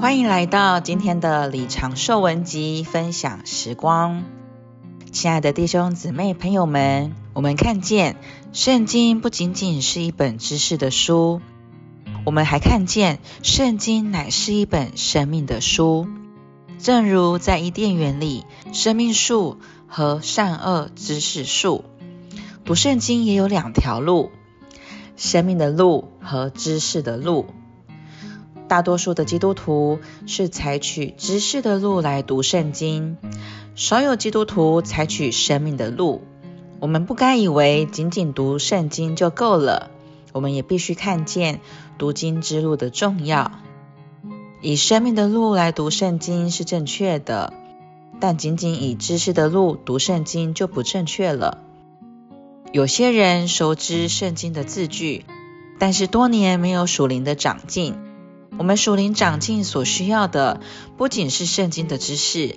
欢迎来到今天的李长寿文集分享时光，亲爱的弟兄姊妹朋友们，我们看见圣经不仅仅是一本知识的书，我们还看见圣经乃是一本生命的书。正如在伊甸园里，生命树和善恶知识树，读圣经也有两条路：生命的路和知识的路。大多数的基督徒是采取知识的路来读圣经，少有基督徒采取生命的路。我们不该以为仅仅读圣经就够了，我们也必须看见读经之路的重要。以生命的路来读圣经是正确的，但仅仅以知识的路读圣经就不正确了。有些人熟知圣经的字句，但是多年没有属灵的长进。我们属灵长进所需要的，不仅是圣经的知识，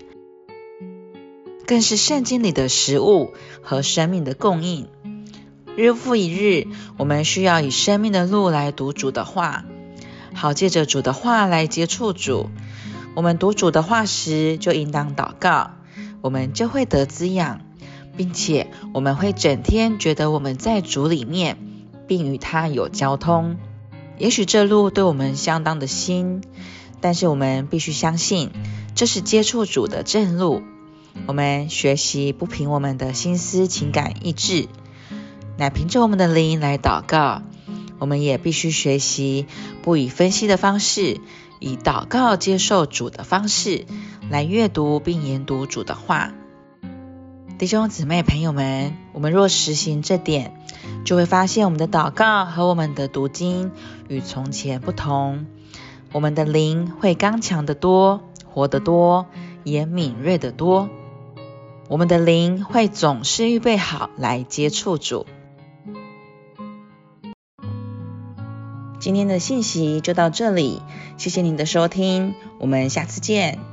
更是圣经里的食物和生命的供应。日复一日，我们需要以生命的路来读主的话，好借着主的话来接触主。我们读主的话时，就应当祷告，我们就会得滋养，并且我们会整天觉得我们在主里面，并与他有交通。也许这路对我们相当的新，但是我们必须相信，这是接触主的正路。我们学习不凭我们的心思、情感、意志，乃凭着我们的灵来祷告。我们也必须学习不以分析的方式，以祷告接受主的方式来阅读并研读主的话。弟兄姊妹、朋友们，我们若实行这点，就会发现我们的祷告和我们的读经与从前不同。我们的灵会刚强得多，活得多，也敏锐得多。我们的灵会总是预备好来接触主。今天的信息就到这里，谢谢您的收听，我们下次见。